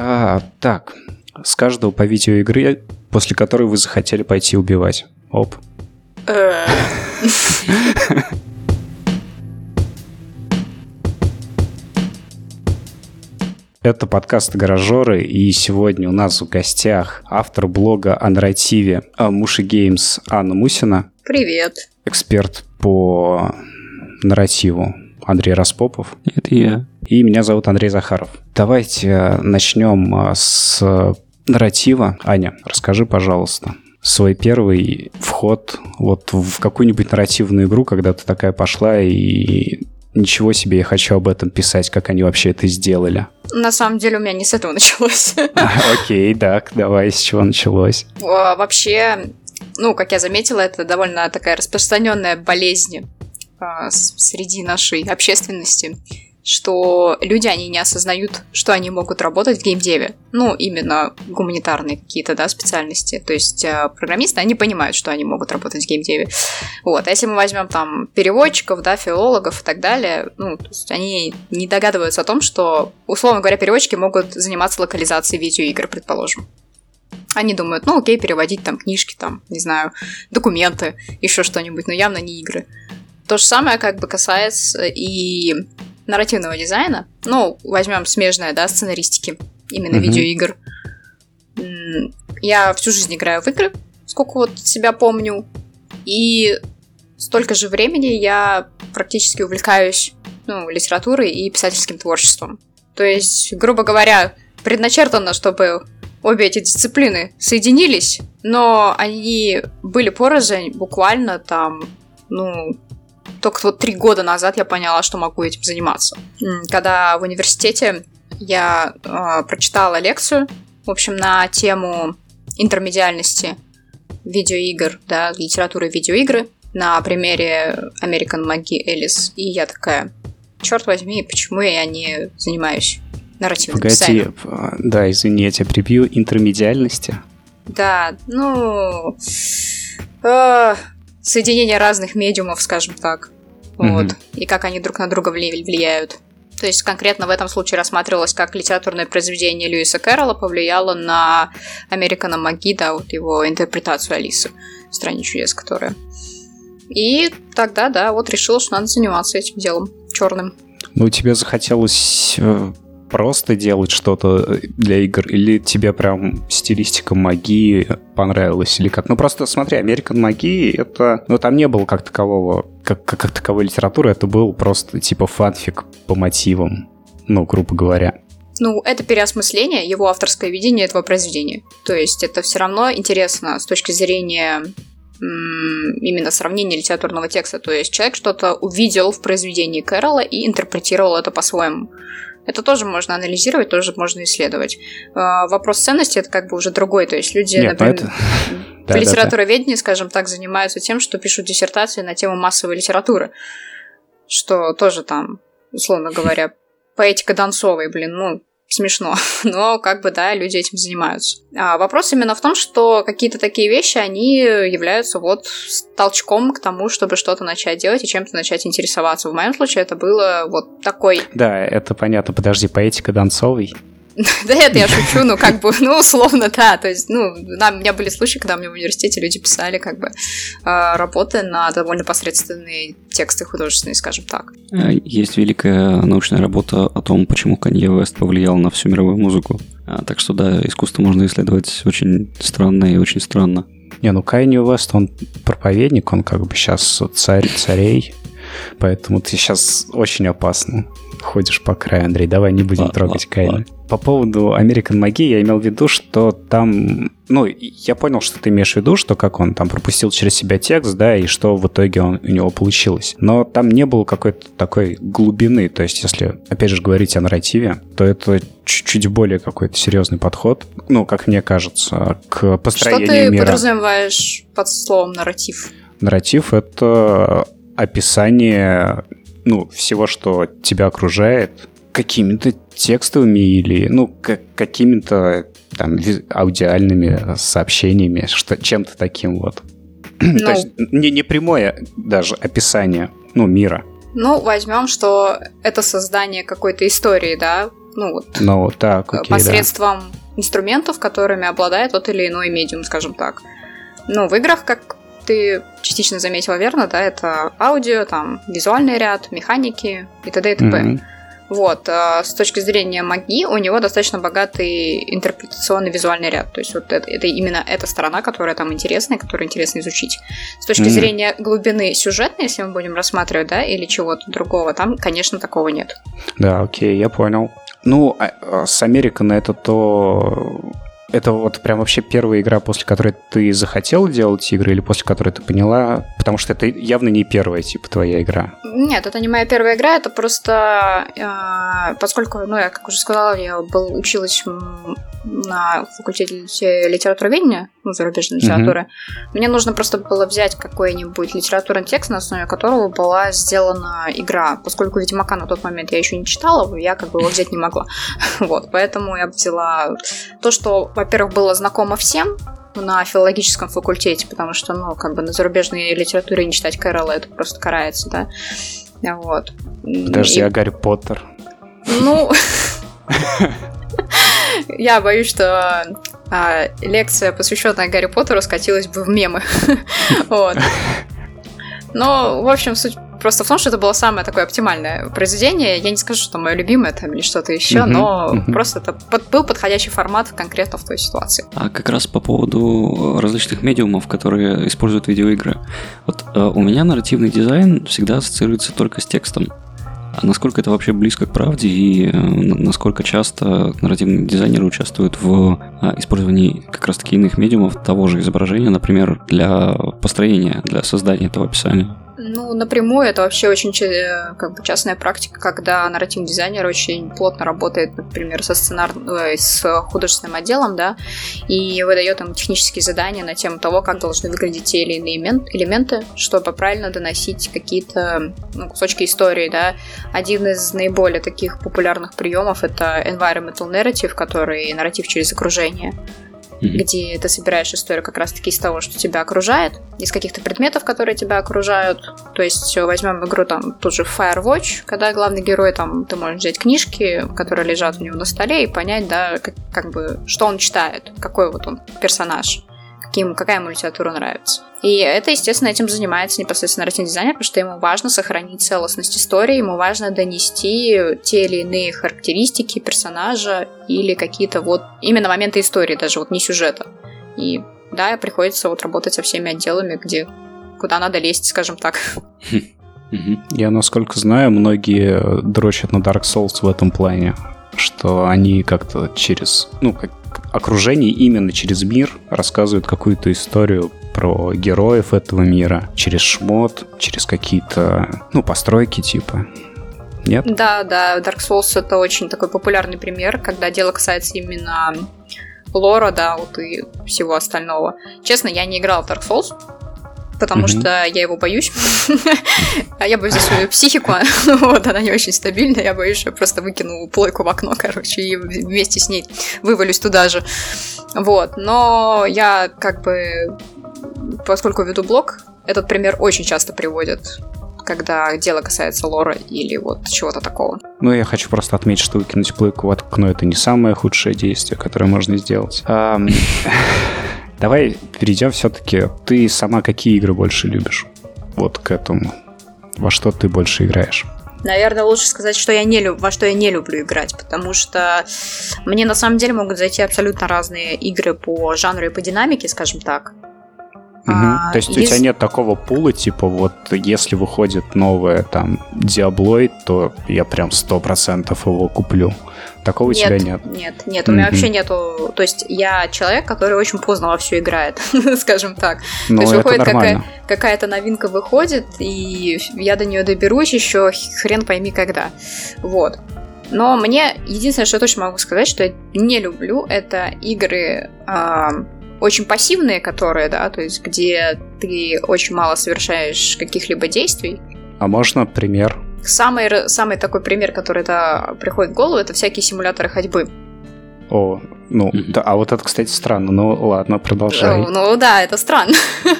А, так, с каждого по видеоигре, после которой вы захотели пойти убивать. Оп. Это подкаст «Гаражеры», и сегодня у нас в гостях автор блога о нарративе Муши Геймс Анна Мусина. Привет. Эксперт по нарративу Андрей Распопов. Это я. И меня зовут Андрей Захаров. Давайте начнем а, с нарратива. Аня, расскажи, пожалуйста, свой первый вход вот в какую-нибудь нарративную игру, когда ты такая пошла и ничего себе, я хочу об этом писать, как они вообще это сделали. На самом деле у меня не с этого началось. Окей, так, давай, с чего началось? Вообще, ну, как я заметила, это довольно такая распространенная болезнь среди нашей общественности, что люди, они не осознают, что они могут работать в геймдеве. Ну, именно гуманитарные какие-то, да, специальности. То есть э, программисты, они понимают, что они могут работать в геймдеве. Вот. А если мы возьмем там переводчиков, да, филологов и так далее, ну, то есть они не догадываются о том, что, условно говоря, переводчики могут заниматься локализацией видеоигр, предположим. Они думают, ну окей, переводить там книжки, там, не знаю, документы, еще что-нибудь, но явно не игры. То же самое как бы касается и нарративного дизайна. Ну, возьмем смежное, да, сценаристики, именно mm-hmm. видеоигр. Я всю жизнь играю в игры, сколько вот себя помню. И столько же времени я практически увлекаюсь ну, литературой и писательским творчеством. То есть, грубо говоря, предначертано, чтобы обе эти дисциплины соединились, но они были порознь буквально там, ну, только вот три года назад я поняла, что могу этим заниматься. Когда в университете я э, прочитала лекцию, в общем, на тему интермедиальности видеоигр, да, литературы видеоигры на примере American Маги Элис. И я такая, черт возьми, почему я не занимаюсь нарративным Погоди, дизайном? А, да, извини, я тебя прибью. Интермедиальности? Да, ну... Э, соединение разных медиумов, скажем так. Вот. Mm-hmm. И как они друг на друга влияют. То есть конкретно в этом случае рассматривалось, как литературное произведение Льюиса Кэрролла повлияло на Американа Маги, да, вот его интерпретацию Алисы в «Стране чудес», которая. И тогда, да, вот решила, что надо заниматься этим делом черным. Ну, тебе захотелось э, просто делать что-то э, для игр, или тебе прям стилистика магии понравилась, или как? Ну, просто смотри, American магии, это... Ну, там не было как такового, как, как, как таковой литературы, это был просто типа фанфик по мотивам, ну, грубо говоря. Ну, это переосмысление, его авторское видение этого произведения. То есть это все равно интересно с точки зрения именно сравнения литературного текста. То есть человек что-то увидел в произведении Кэрола и интерпретировал это по-своему. Это тоже можно анализировать, тоже можно исследовать. А, вопрос ценности это как бы уже другой. То есть люди, Нет, например, это... в да, литературоведении, скажем так, занимаются тем, что пишут диссертации на тему массовой литературы. Что тоже там, условно говоря, поэтика Донцовой, блин, ну, смешно, но как бы, да, люди этим занимаются. А вопрос именно в том, что какие-то такие вещи, они являются вот толчком к тому, чтобы что-то начать делать и чем-то начать интересоваться. В моем случае это было вот такой... Да, это понятно. Подожди, поэтика Донцовой? Да это я шучу, ну как бы, ну условно, да, то есть, ну, у меня были случаи, когда мне в университете люди писали как бы а, работы на довольно посредственные тексты художественные, скажем так. Э, есть великая научная работа о том, почему Канье Вест повлиял на всю мировую музыку. А, так что да, искусство можно исследовать очень странно и очень странно. Не, ну Канье Вест, он проповедник, он как бы сейчас царь царей, поэтому ты сейчас очень опасно ходишь по краю, Андрей. Давай не будем ладно, трогать Кайна. По поводу American магии я имел в виду, что там... Ну, я понял, что ты имеешь в виду, что как он там пропустил через себя текст, да, и что в итоге он, у него получилось. Но там не было какой-то такой глубины. То есть, если, опять же, говорить о нарративе, то это чуть-чуть более какой-то серьезный подход, ну, как мне кажется, к построению мира. Что ты мира. подразумеваешь под словом нарратив? Нарратив — это описание ну, всего, что тебя окружает, какими-то текстовыми или, ну, как, какими-то там аудиальными сообщениями, что, чем-то таким вот. Ну, То есть не, не прямое даже описание, ну, мира. Ну, возьмем, что это создание какой-то истории, да, Ну, вот. Ну, так, окей, Посредством да. инструментов, которыми обладает тот или иной медиум, скажем так. Ну, в играх, как ты частично заметила верно, да, это аудио, там, визуальный ряд, механики и т.д. и т.п. Mm-hmm. Вот, а с точки зрения магии у него достаточно богатый интерпретационный визуальный ряд. То есть вот это, это именно эта сторона, которая там интересная, которую интересно изучить. С точки mm-hmm. зрения глубины сюжетной, если мы будем рассматривать, да, или чего-то другого, там, конечно, такого нет. Да, окей, я понял. Ну, а, а с Американа это то это вот прям вообще первая игра, после которой ты захотел делать игры или после которой ты поняла? Потому что это явно не первая, типа, твоя игра. Нет, это не моя первая игра, это просто... Э, поскольку, ну, я, как уже сказала, я был, училась на факультете литературоведения, ну, зарубежной литературы, mm-hmm. мне нужно просто было взять какой-нибудь литературный текст, на основе которого была сделана игра. Поскольку Ведьмака на тот момент я еще не читала, я как бы его взять не могла. вот, поэтому я взяла то, что, во-первых, было знакомо всем, на филологическом факультете, потому что, ну, как бы на зарубежной литературе не читать Кэрола, это просто карается, да. Вот. Подожди, И... а Гарри Поттер? Ну, Я боюсь, что а, лекция, посвященная Гарри Поттеру, скатилась бы в мемы. вот. Но, в общем, суть просто в том, что это было самое такое оптимальное произведение. Я не скажу, что мое любимое там или что-то еще, но просто это был подходящий формат конкретно в той ситуации. А как раз по поводу различных медиумов, которые используют видеоигры. Вот э, у меня нарративный дизайн всегда ассоциируется только с текстом. А насколько это вообще близко к правде и э, насколько часто нарративные дизайнеры участвуют в а, использовании как раз-таки иных медиумов того же изображения, например, для построения, для создания этого описания? Ну, напрямую это вообще очень э, как бы частная практика, когда нарративный дизайнер очень плотно работает, например, со сценарным, э, с художественным отделом, да, и выдает им технические задания на тему того, как должны выглядеть те или иные элементы, чтобы правильно доносить какие-то ну, кусочки истории, да. Один из наиболее таких популярных приемов это environmental narrative, который нарратив через окружение mm-hmm. где ты собираешь историю как раз-таки из того, что тебя окружает, из каких-то предметов, которые тебя окружают. То есть возьмем игру там тут же Firewatch, когда главный герой там ты можешь взять книжки, которые лежат у него на столе и понять, да, как, как бы что он читает, какой вот он персонаж каким, какая ему литература нравится. И это, естественно, этим занимается непосредственно нарративный дизайнер, потому что ему важно сохранить целостность истории, ему важно донести те или иные характеристики персонажа или какие-то вот именно моменты истории, даже вот не сюжета. И да, приходится вот работать со всеми отделами, где куда надо лезть, скажем так. Я, насколько знаю, многие дрочат на Dark Souls в этом плане, что они как-то через, ну, как окружение именно через мир рассказывают какую-то историю про героев этого мира через шмот, через какие-то, ну, постройки типа. Нет? Да, да, Dark Souls это очень такой популярный пример, когда дело касается именно лора, да, вот и всего остального. Честно, я не играла в Dark Souls, потому mm-hmm. что я его боюсь. а я боюсь за свою психику. вот, она не очень стабильная. Я боюсь, что я просто выкину плойку в окно, короче, и вместе с ней вывалюсь туда же. Вот. Но я как бы, поскольку веду блог, этот пример очень часто приводят когда дело касается лора или вот чего-то такого. Ну, я хочу просто отметить, что выкинуть плойку в окно — это не самое худшее действие, которое можно сделать. Давай перейдем все-таки. Ты сама какие игры больше любишь? Вот к этому. Во что ты больше играешь? Наверное, лучше сказать, что я не люб... во что я не люблю играть, потому что мне на самом деле могут зайти абсолютно разные игры по жанру и по динамике, скажем так. Угу. А, То есть из... у тебя нет такого пула, типа вот если выходит новое там Diabloid, то я прям сто процентов его куплю. Такого нет, у тебя нет? Нет, нет, у меня mm-hmm. вообще нету... То есть я человек, который очень поздно во все играет, скажем так. Ну, То есть выходит какая- какая-то новинка выходит, и я до нее доберусь еще хрен пойми когда. Вот. Но мне единственное, что я точно могу сказать, что я не люблю, это игры э, очень пассивные, которые, да, то есть где ты очень мало совершаешь каких-либо действий. А можно пример? Самый, самый такой пример, который это приходит в голову, это всякие симуляторы ходьбы. О, ну, да, а вот это, кстати, странно. Ну, ладно, продолжай. Ну, ну да, это странно.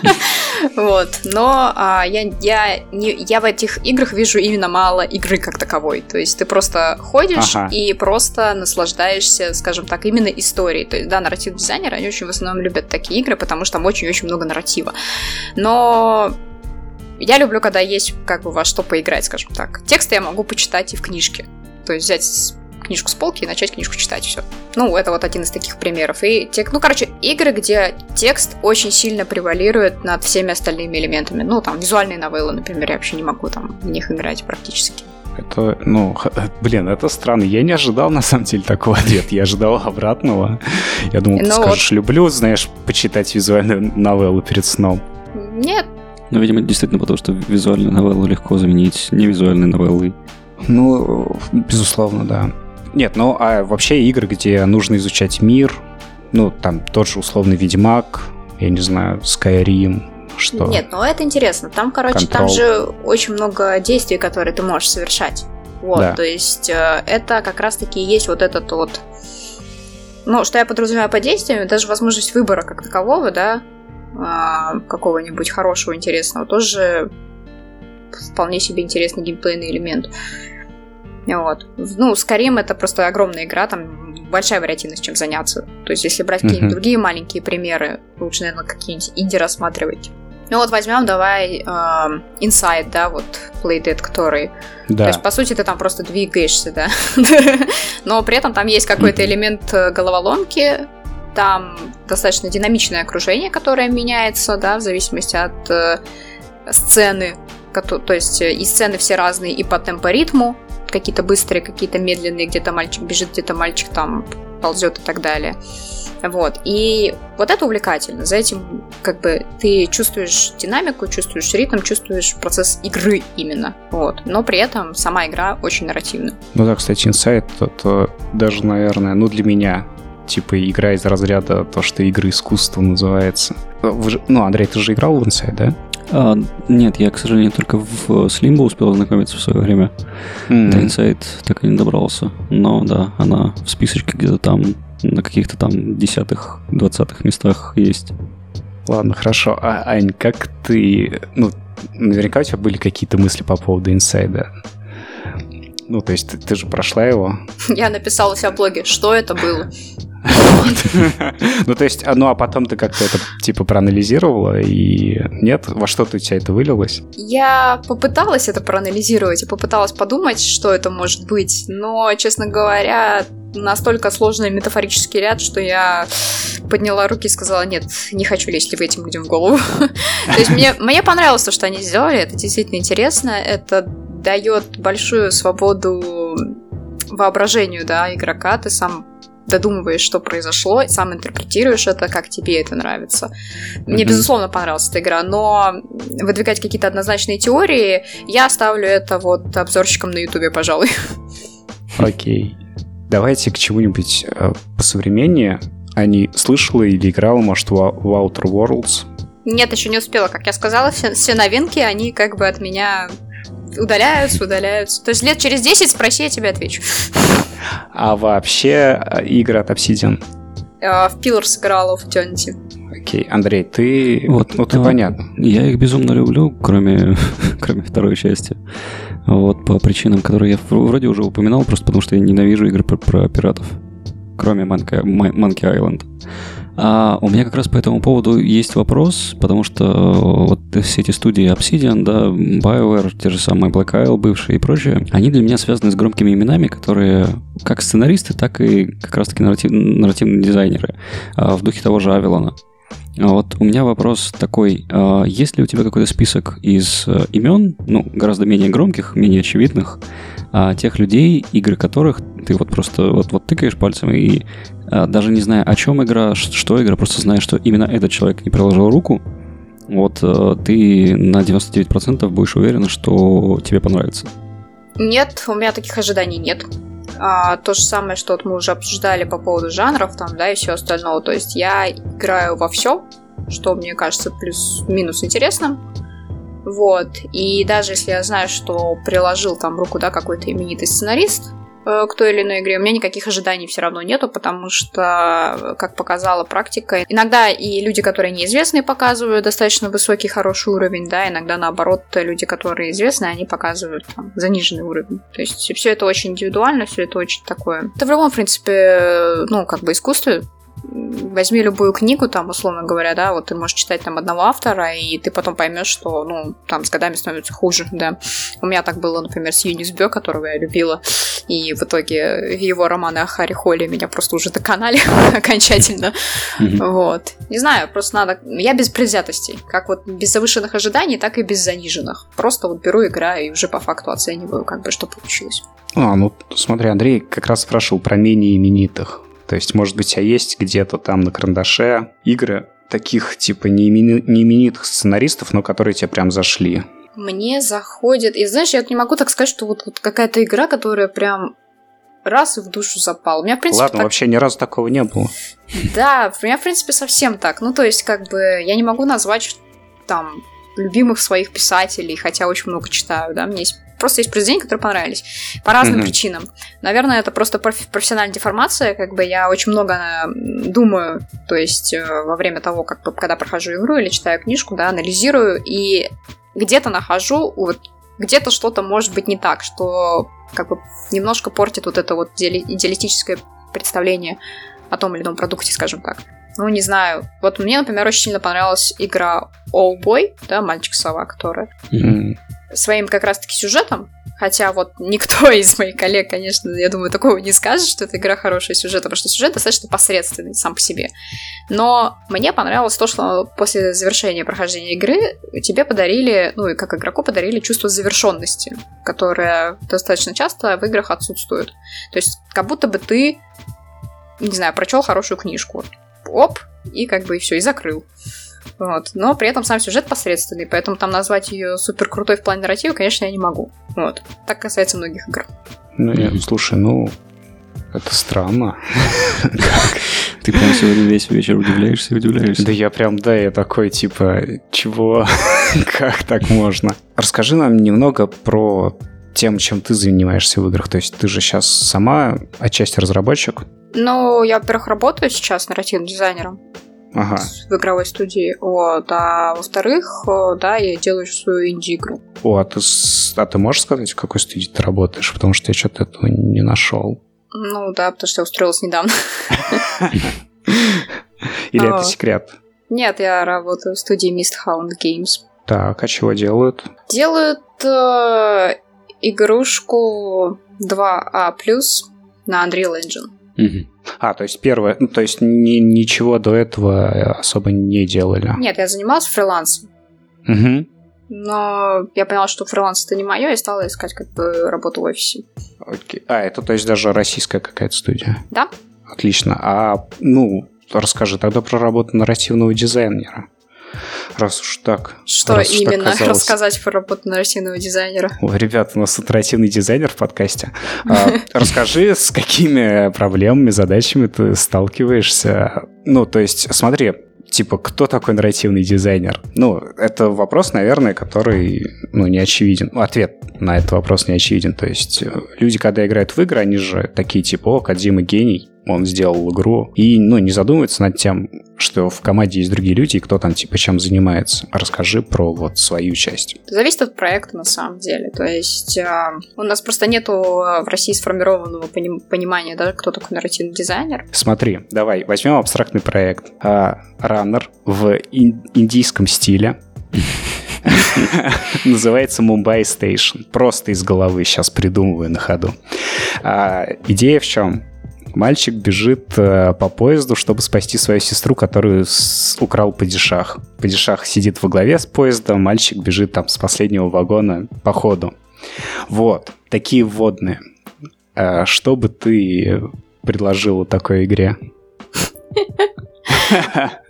Вот, но а, я, я, не, я в этих играх вижу именно мало игры как таковой. То есть ты просто ходишь ага. и просто наслаждаешься, скажем так, именно историей. То есть, да, нарративные дизайнеры, они очень в основном любят такие игры, потому что там очень-очень много нарратива. Но я люблю, когда есть как бы во что поиграть, скажем так. Тексты я могу почитать и в книжке. То есть взять книжку с полки и начать книжку читать, все. Ну, это вот один из таких примеров. И, тек... ну, короче, игры, где текст очень сильно превалирует над всеми остальными элементами. Ну, там, визуальные новеллы, например, я вообще не могу там в них играть практически. Это, ну, блин, это странно. Я не ожидал, на самом деле, такого ответа. Я ожидал обратного. Я думал, ты ну скажешь, вот... люблю, знаешь, почитать визуальную новеллу перед сном. Нет. Ну, видимо, действительно потому, что визуальную новеллу легко заменить невизуальной новеллой. Ну, безусловно, да. Нет, ну а вообще игры, где нужно изучать мир, ну там тот же условный Ведьмак, я не знаю, Skyrim, что... Нет, ну это интересно. Там, короче, Control. там же очень много действий, которые ты можешь совершать. Вот, да. то есть э, это как раз-таки есть вот этот вот... Ну, что я подразумеваю по действиям, даже возможность выбора как такового, да, э, какого-нибудь хорошего, интересного, тоже вполне себе интересный геймплейный элемент. Вот. Ну, Skyrim это просто огромная игра, там большая вариативность, чем заняться. То есть, если брать какие-нибудь другие маленькие примеры, лучше, наверное, какие-нибудь инди рассматривать. Ну вот возьмем, давай, э, Inside, да, вот Playdead, который... Да. То есть, по сути, ты там просто двигаешься, да. Но при этом там есть какой-то элемент э, головоломки, там достаточно динамичное окружение, которое меняется, да, в зависимости от э, сцены. То есть, э, и сцены все разные и по темпоритму, какие-то быстрые, какие-то медленные, где-то мальчик бежит, где-то мальчик там ползет и так далее. Вот. И вот это увлекательно. За этим как бы ты чувствуешь динамику, чувствуешь ритм, чувствуешь процесс игры именно. Вот. Но при этом сама игра очень нарративна. Ну да, кстати, Inside это даже, наверное, ну для меня типа игра из разряда то, что игры искусства называется. Же, ну, Андрей, ты же играл в Inside, да? А, нет, я, к сожалению, только в Slimbo успел ознакомиться в свое время. Mm-hmm. До Inside так и не добрался. Но да, она в списочке где-то там на каких-то там десятых, двадцатых местах есть. Ладно, хорошо. А, Ань, как ты... Ну, наверняка у тебя были какие-то мысли по поводу инсайда. Ну, то есть ты, ты же прошла его. Я написала у себя в блоге, что это было. Ну, то есть, ну, а потом ты как-то это, типа, проанализировала, и нет? Во что-то у тебя это вылилось? Я попыталась это проанализировать и попыталась подумать, что это может быть, но, честно говоря, настолько сложный метафорический ряд, что я подняла руки и сказала, нет, не хочу лезть в этим людям в голову. То есть мне, мне понравилось то, что они сделали, это действительно интересно, это дает большую свободу воображению, да, игрока, ты сам додумываешь, что произошло, и сам интерпретируешь это, как тебе это нравится. Мне, mm-hmm. безусловно, понравилась эта игра, но выдвигать какие-то однозначные теории, я оставлю это вот обзорщикам на Ютубе, пожалуй. Окей. Okay. Давайте к чему-нибудь э, посовременнее. А не слышала или играла, может, в Outer Worlds? Нет, еще не успела. Как я сказала, все, все новинки, они как бы от меня удаляются, удаляются. То есть лет через 10 спроси, я тебе отвечу. А вообще э, игры от Obsidian? Uh, в Pillars играла в Eternity. Окей, Андрей, ты... Вот, ну, ты а, понятно. Я их безумно люблю, кроме, кроме второй части. Вот, по причинам, которые я вроде уже упоминал, просто потому что я ненавижу игры про, про пиратов. Кроме Monkey, Monkey Island. А у меня как раз по этому поводу есть вопрос, потому что э, вот все эти студии Obsidian, да, BioWare, те же самые Black Isle бывшие и прочее, они для меня связаны с громкими именами, которые как сценаристы, так и как раз-таки нарратив, нарративные дизайнеры а, в духе того же Авилона. Вот у меня вопрос такой. А, есть ли у тебя какой-то список из э, имен, ну, гораздо менее громких, менее очевидных, а, тех людей, игры которых ты вот просто вот, вот тыкаешь пальцем и а, даже не зная, о чем игра, что игра, просто зная, что именно этот человек не приложил руку, вот э, ты на 99% будешь уверен, что тебе понравится. Нет, у меня таких ожиданий нет. А, то же самое, что вот мы уже обсуждали по поводу жанров там, да, и все остальное. То есть я играю во все, что мне кажется плюс-минус интересным. Вот. И даже если я знаю, что приложил там руку, да, какой-то именитый сценарист, э, к той или иной игре. У меня никаких ожиданий все равно нету, потому что, как показала практика, иногда и люди, которые неизвестные, показывают достаточно высокий, хороший уровень, да, иногда наоборот, люди, которые известны, они показывают там, заниженный уровень. То есть все это очень индивидуально, все это очень такое. Это в любом, в принципе, ну, как бы искусстве возьми любую книгу, там, условно говоря, да, вот ты можешь читать там одного автора, и ты потом поймешь, что, ну, там с годами становится хуже, да. У меня так было, например, с Юнис Бё, которого я любила, и в итоге его романы о Харри Холле меня просто уже доконали окончательно. Вот. Не знаю, просто надо... Я без предвзятостей. Как вот без завышенных ожиданий, так и без заниженных. Просто вот беру, играю и уже по факту оцениваю, как бы, что получилось. А, ну, смотри, Андрей как раз спрашивал про менее именитых. То есть, может быть, а есть где-то там на карандаше игры таких, типа, неименитых сценаристов, но которые тебе прям зашли? Мне заходит... И знаешь, я не могу так сказать, что вот, вот какая-то игра, которая прям раз и в душу запал. У меня, в принципе, Ладно, так... вообще ни разу такого не было. Да, у меня, в принципе, совсем так. Ну, то есть, как бы, я не могу назвать там любимых своих писателей, хотя очень много читаю, да, мне есть просто есть произведения, которые понравились. По разным mm-hmm. причинам. Наверное, это просто профессиональная деформация. Как бы я очень много э, думаю, то есть э, во время того, как когда прохожу игру или читаю книжку, да, анализирую и где-то нахожу, вот где-то что-то может быть не так, что как бы немножко портит вот это вот идеалистическое представление о том или ином продукте, скажем так. Ну, не знаю. Вот мне, например, очень сильно понравилась игра All Boy, да, мальчик-сова, которая. Mm-hmm своим как раз-таки сюжетом, хотя вот никто из моих коллег, конечно, я думаю, такого не скажет, что эта игра хорошая сюжет, потому что сюжет достаточно посредственный сам по себе. Но мне понравилось то, что после завершения прохождения игры тебе подарили, ну и как игроку подарили чувство завершенности, которое достаточно часто в играх отсутствует. То есть как будто бы ты, не знаю, прочел хорошую книжку. Оп, и как бы и все, и закрыл. Вот. Но при этом сам сюжет посредственный, поэтому там назвать ее супер крутой в плане нарратива, конечно, я не могу. Вот. Так касается многих игр. Ну, нет, слушай, ну, это странно. Ты прям сегодня весь вечер удивляешься и удивляешься. Да я прям, да, я такой, типа, чего? как так можно? Расскажи нам немного про тем, чем ты занимаешься в играх. То есть ты же сейчас сама отчасти разработчик? Ну, я, во-первых, работаю сейчас нарративным дизайнером ага. в игровой студии. Вот. А во-вторых, да, я делаю свою инди-игру. О, а ты, а ты можешь сказать, в какой студии ты работаешь? Потому что я что-то этого не нашел. Ну да, потому что я устроилась недавно. Или это секрет? Нет, я работаю в студии Misthound Games. Так, а чего делают? Делают э, игрушку 2А+, на Unreal Engine. Угу. А, то есть первое, ну, то есть ни, ничего до этого особо не делали? Нет, я занималась фрилансом. Угу. Но я поняла, что фриланс это не мое, и стала искать как бы работу в офисе. Окей. А, это то есть даже российская какая-то студия? Да. Отлично. А, ну, расскажи тогда про работу нарративного дизайнера. Раз уж так. Что раз именно так рассказать про работу нарративного дизайнера? О, ребята, у нас нарративный дизайнер в подкасте. А, расскажи, с какими проблемами, задачами ты сталкиваешься. Ну, то есть, смотри, типа, кто такой нарративный дизайнер? Ну, это вопрос, наверное, который, ну, не очевиден. Ну, ответ на этот вопрос не очевиден. То есть, люди, когда играют в игры, они же такие, типа, о, Кадима гений, он сделал игру, и, ну, не задумывается над тем, что в команде есть другие люди, и кто там, типа, чем занимается. Расскажи про вот свою часть. Зависит от проекта, на самом деле. То есть э, у нас просто нету в России сформированного понимания, да, кто такой нарративный дизайнер. Смотри, давай, возьмем абстрактный проект. Раннер в индийском стиле. Называется Mumbai Station. Просто из головы сейчас придумываю на ходу. А, идея в чем? Мальчик бежит э, по поезду, чтобы спасти свою сестру, которую с... украл падишах. Падишах сидит во главе с поездом, мальчик бежит там с последнего вагона по ходу. Вот, такие вводные. Э, что бы ты предложила такой игре?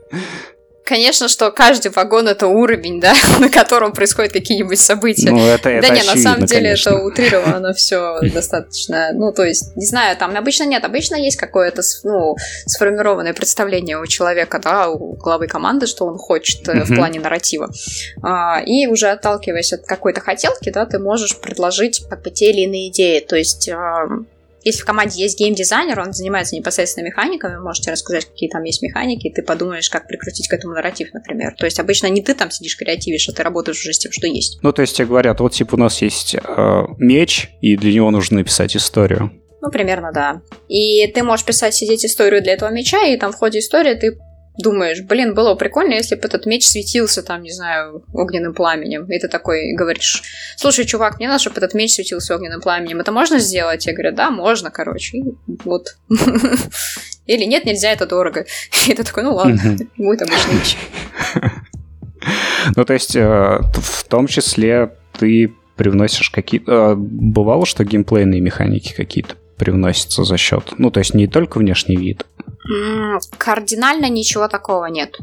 Конечно, что каждый вагон это уровень, да, на котором происходят какие-нибудь события. Ну, это, это Да нет, на самом деле конечно. это утрировано все достаточно. Ну, то есть, не знаю, там обычно нет, обычно есть какое-то ну, сформированное представление у человека, да, у главы команды, что он хочет uh-huh. в плане нарратива. А, и уже отталкиваясь от какой-то хотелки, да, ты можешь предложить как бы те или иные идеи. То есть если в команде есть геймдизайнер, он занимается непосредственно механиками, можете рассказать, какие там есть механики, и ты подумаешь, как прикрутить к этому нарратив, например. То есть обычно не ты там сидишь креативишь, а ты работаешь уже с тем, что есть. Ну, то есть тебе говорят, вот типа у нас есть э, меч, и для него нужно написать историю. Ну, примерно, да. И ты можешь писать, сидеть историю для этого меча, и там в ходе истории ты думаешь, блин, было бы прикольно, если бы этот меч светился там, не знаю, огненным пламенем. И ты такой говоришь, слушай, чувак, мне надо, чтобы этот меч светился огненным пламенем. Это можно сделать? Я говорю, да, можно, короче. И вот. Или нет, нельзя, это дорого. И ты такой, ну ладно, будет обычный меч. Ну, то есть, э, в том числе ты привносишь какие-то... Э, бывало, что геймплейные механики какие-то привносятся за счет? Ну, то есть не только внешний вид, Кардинально ничего такого нет.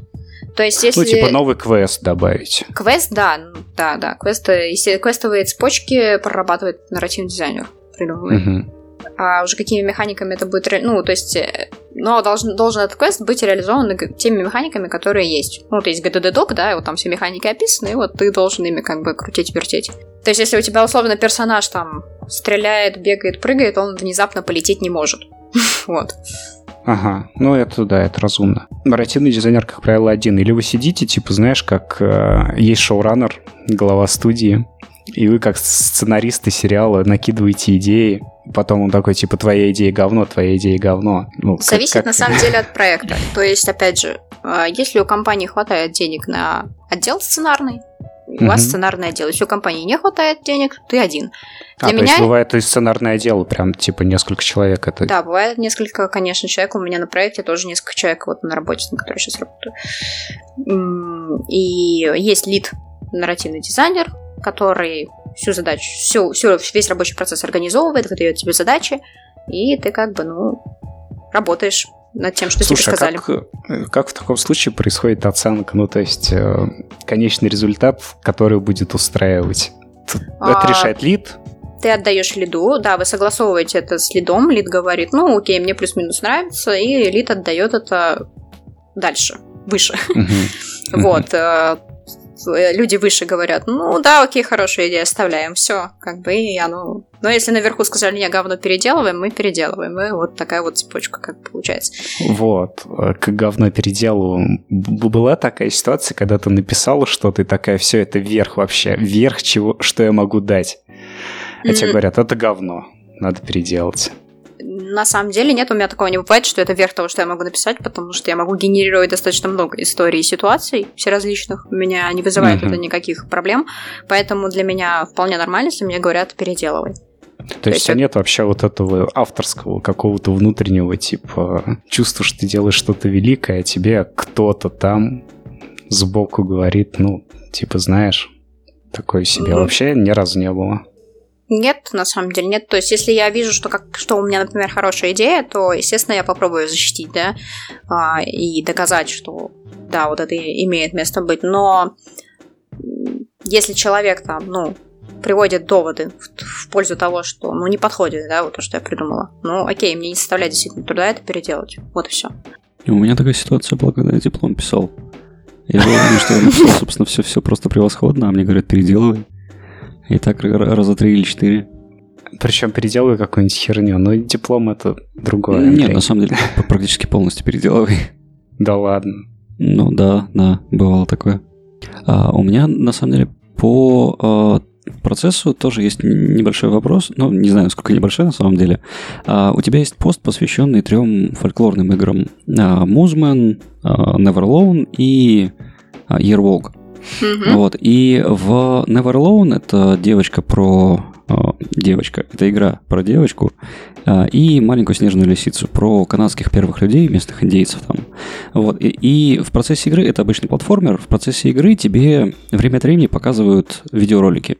То есть, если... Ну, типа новый квест добавить. Квест, да, да, да. Квест, если квестовые цепочки прорабатывает нарративный дизайнер, придумывает. Угу. А уже какими механиками это будет... Ну, то есть... Э, но должен, должен этот квест быть реализован теми механиками, которые есть. Ну, вот есть GDD-док, да, и вот там все механики описаны, и вот ты должен ими как бы крутить-вертеть. То есть, если у тебя условно персонаж там стреляет, бегает, прыгает, он внезапно полететь не может. вот. Ага, ну это да, это разумно. Нарративный дизайнер, как правило, один. Или вы сидите, типа, знаешь, как э, есть шоураннер, глава студии, и вы как сценаристы сериала накидываете идеи, потом он такой, типа, твоя идея говно, твоя идея говно. Ну, Зависит, как, как... на самом деле, от проекта. То есть, опять же, э, если у компании хватает денег на отдел сценарный, у вас сценарное отдел. Если у компании не хватает денег, ты один. Для а, меня... то есть бывает есть сценарное отдел, прям типа несколько человек это... Да, бывает несколько, конечно, человек. У меня на проекте тоже несколько человек вот на работе, на которой сейчас работаю. И есть лид, нарративный дизайнер, который всю задачу, всю, всю, весь рабочий процесс организовывает, выдает тебе задачи, и ты как бы, ну, работаешь над тем, что Слушай, тебе сказали. А как, как в таком случае происходит оценка? Ну, то есть э, конечный результат, который будет устраивать? А... Это решает лид? Ты отдаешь лиду, да, вы согласовываете это с лидом, лид говорит, ну, окей, мне плюс-минус нравится, и лид отдает это дальше, выше. Вот. Э, люди выше говорят, ну да, окей, хорошая идея, оставляем, все, как бы, и оно... Но если наверху сказали, не, говно переделываем, мы переделываем, и вот такая вот цепочка как получается. Вот, э, к говно переделываем. Была такая ситуация, когда ты написала что-то, и такая, все, это верх вообще, верх чего, что я могу дать. А тебе говорят, это говно, надо переделать на самом деле нет, у меня такого не бывает, что это верх того, что я могу написать, потому что я могу генерировать достаточно много историй и ситуаций все различных. У меня не вызывает mm-hmm. это никаких проблем, поэтому для меня вполне нормально, если мне говорят переделывай. То, То есть, есть нет вообще вот этого авторского какого-то внутреннего типа чувства, что ты делаешь что-то великое, а тебе кто-то там сбоку говорит, ну, типа, знаешь, такое себе. Mm-hmm. Вообще ни разу не было. Нет, на самом деле нет. То есть, если я вижу, что, как, что у меня, например, хорошая идея, то, естественно, я попробую защитить, да, а, и доказать, что, да, вот это имеет место быть. Но если человек там, ну, приводит доводы в, в пользу того, что, ну, не подходит, да, вот то, что я придумала, ну, окей, мне не составляет действительно труда это переделать. Вот и все. И у меня такая ситуация была, когда я диплом писал. Я думал, что собственно, все, все просто превосходно, а мне говорят, переделывай. И так раза три или четыре. Причем переделываю какую-нибудь херню, но диплом это другое. Нет, на самом деле практически полностью переделывай. Да ладно. Ну да, да, бывало такое. А, у меня на самом деле по а, процессу тоже есть небольшой вопрос. Ну, не знаю, сколько небольшой на самом деле. А, у тебя есть пост, посвященный трем фольклорным играм. А, Muzman, а, Neverlone и а, Year Walk. Mm-hmm. Вот. И в Never Alone это девочка про... Э, девочка. Это игра про девочку э, и маленькую снежную лисицу. Про канадских первых людей, местных индейцев там. Вот. И, и в процессе игры, это обычный платформер, в процессе игры тебе время от времени показывают видеоролики.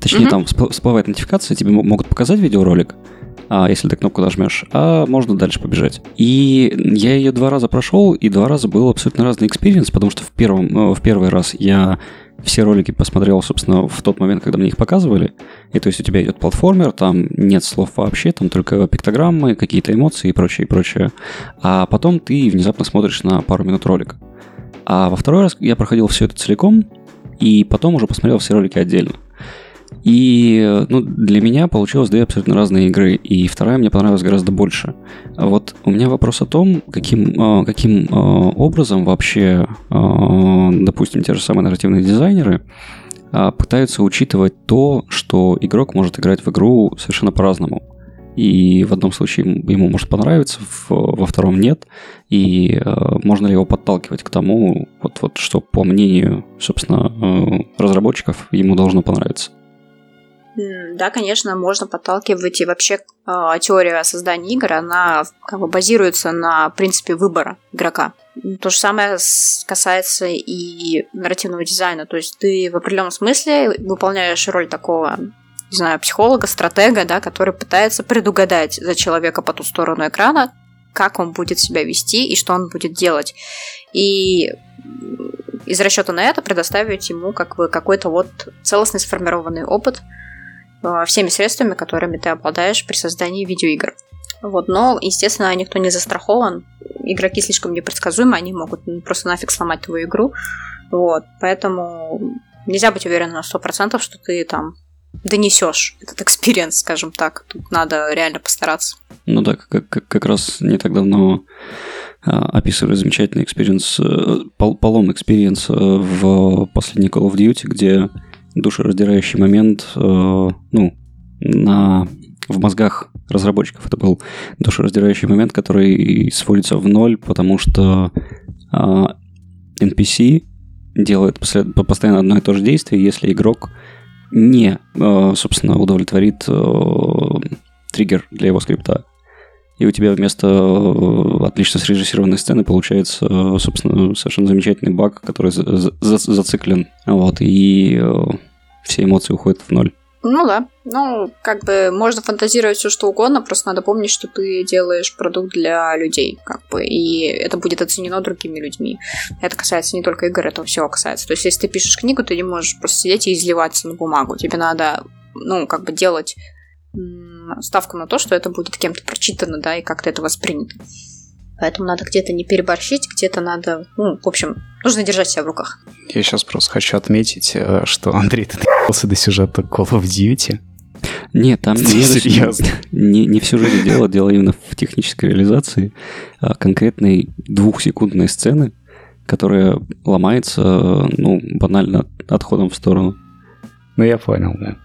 Точнее, mm-hmm. там всплывает нотификация, тебе могут показать видеоролик, а, если ты кнопку нажмешь, а можно дальше побежать. И я ее два раза прошел, и два раза был абсолютно разный experience, потому что в, первом, э, в первый раз я все ролики посмотрел, собственно, в тот момент, когда мне их показывали. И то есть у тебя идет платформер, там нет слов вообще, там только пиктограммы, какие-то эмоции и прочее, и прочее. А потом ты внезапно смотришь на пару минут ролика. А во второй раз я проходил все это целиком, и потом уже посмотрел все ролики отдельно. И ну, для меня получилось две абсолютно разные игры, и вторая мне понравилась гораздо больше. Вот у меня вопрос о том, каким, а, каким а, образом вообще, допустим, те же самые нарративные дизайнеры пытаются учитывать то, что игрок может играть в игру совершенно по-разному и в одном случае ему может понравиться, во втором нет, и э, можно ли его подталкивать к тому, вот, вот что по мнению, собственно, э, разработчиков ему должно понравиться. Да, конечно, можно подталкивать, и вообще э, теория создания игр, она как бы базируется на принципе выбора игрока. То же самое касается и нарративного дизайна, то есть ты в определенном смысле выполняешь роль такого не знаю, психолога, стратега, да, который пытается предугадать за человека по ту сторону экрана, как он будет себя вести и что он будет делать. И из расчета на это предоставить ему как бы какой-то вот целостный сформированный опыт всеми средствами, которыми ты обладаешь при создании видеоигр. Вот, но, естественно, никто не застрахован. Игроки слишком непредсказуемы, они могут просто нафиг сломать твою игру. Вот, поэтому нельзя быть уверенным на 100%, что ты там донесешь этот experience, скажем так. Тут надо реально постараться. Ну да, как, как, как раз не так давно а, описывали замечательный experience, э, пол, полом experience в последней Call of Duty, где душераздирающий момент, э, ну, на, в мозгах разработчиков это был душераздирающий момент, который сводится в ноль, потому что NPC а, делает постоянно одно и то же действие, если игрок не, э, собственно, удовлетворит э, триггер для его скрипта. И у тебя вместо э, отлично срежиссированной сцены получается, собственно, совершенно замечательный баг, который зациклен. Вот, и все эмоции уходят в ноль. Ну да. Ну, как бы можно фантазировать все что угодно, просто надо помнить, что ты делаешь продукт для людей, как бы, и это будет оценено другими людьми. Это касается не только игр, это всего касается. То есть, если ты пишешь книгу, ты не можешь просто сидеть и изливаться на бумагу. Тебе надо, ну, как бы делать ставку на то, что это будет кем-то прочитано, да, и как-то это воспринято. Поэтому надо где-то не переборщить, где-то надо, ну, в общем, нужно держать себя в руках. Я сейчас просто хочу отметить, э, что Андрей, ты наебался до сюжета Call of Duty. Нет, там не, серьезно. Не, не в сюжете дело, дело именно в технической реализации а, конкретной двухсекундной сцены, которая ломается, ну, банально отходом в сторону. Ну, я понял, да.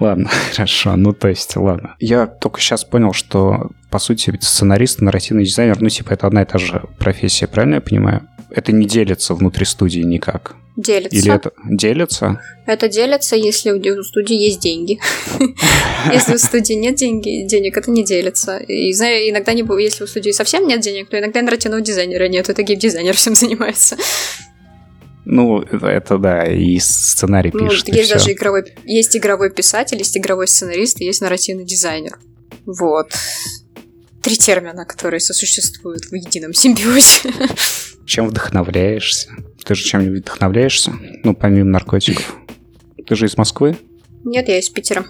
Ладно, хорошо. Ну, то есть, ладно. Я только сейчас понял, что, по сути, сценарист, нарративный дизайнер, ну, типа, это одна и та же профессия, правильно я понимаю? Это не делится внутри студии никак. Делится. Или это делится? Это делится, если у студии есть деньги. Если у студии нет деньги, денег, это не делится. И знаю, иногда не если у студии совсем нет денег, то иногда нарративного дизайнера нет, это гейм-дизайнер всем занимается. Ну, это да, и сценарий ну, пишет. Есть даже игровой, есть игровой писатель, есть игровой сценарист, есть нарративный дизайнер. Вот. Три термина, которые сосуществуют в едином симбиозе. Чем вдохновляешься? Ты же чем-нибудь вдохновляешься? Ну, помимо наркотиков. Ты же из Москвы? Нет, я из Питера.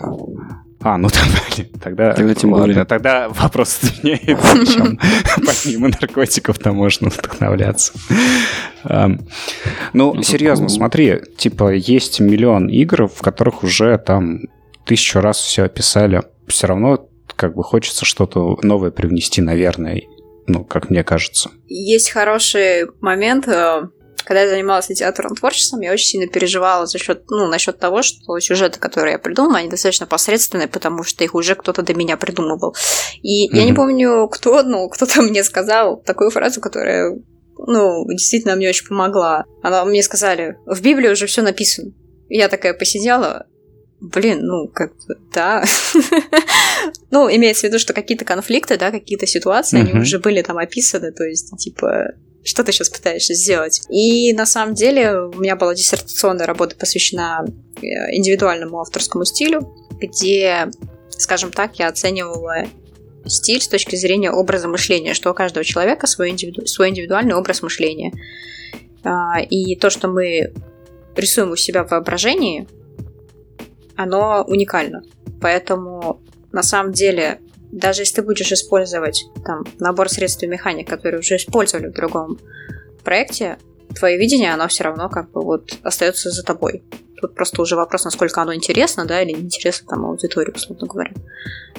А, ну тогда, тогда, тогда тем ладно, более. Тогда вопрос меняется, чем помимо наркотиков там можно вдохновляться. Ну, ну, серьезно, смотри, типа есть миллион игр, в которых уже там тысячу раз все описали. Все равно как бы хочется что-то новое привнести, наверное, ну, как мне кажется. Есть хороший момент, э, когда я занималась литературным творчеством, я очень сильно переживала за счет, ну, насчет того, что сюжеты, которые я придумала, они достаточно посредственные, потому что их уже кто-то до меня придумывал. И mm-hmm. я не помню, кто, ну, кто-то мне сказал такую фразу, которая, ну, действительно мне очень помогла. Она мне сказали, в Библии уже все написано. Я такая посидела, Блин, ну, как да. ну, имеется в виду, что какие-то конфликты, да, какие-то ситуации, они уже были там описаны, то есть, типа, что ты сейчас пытаешься сделать. И на самом деле у меня была диссертационная работа, посвящена э, индивидуальному авторскому стилю, где, скажем так, я оценивала стиль с точки зрения образа мышления, что у каждого человека свой, индивиду... свой индивидуальный образ мышления. А, и то, что мы рисуем у себя в воображении, оно уникально. Поэтому на самом деле даже если ты будешь использовать там набор средств и механик, которые уже использовали в другом проекте, твое видение, оно все равно как бы вот остается за тобой. Тут просто уже вопрос, насколько оно интересно, да, или неинтересно там аудитории, условно говоря.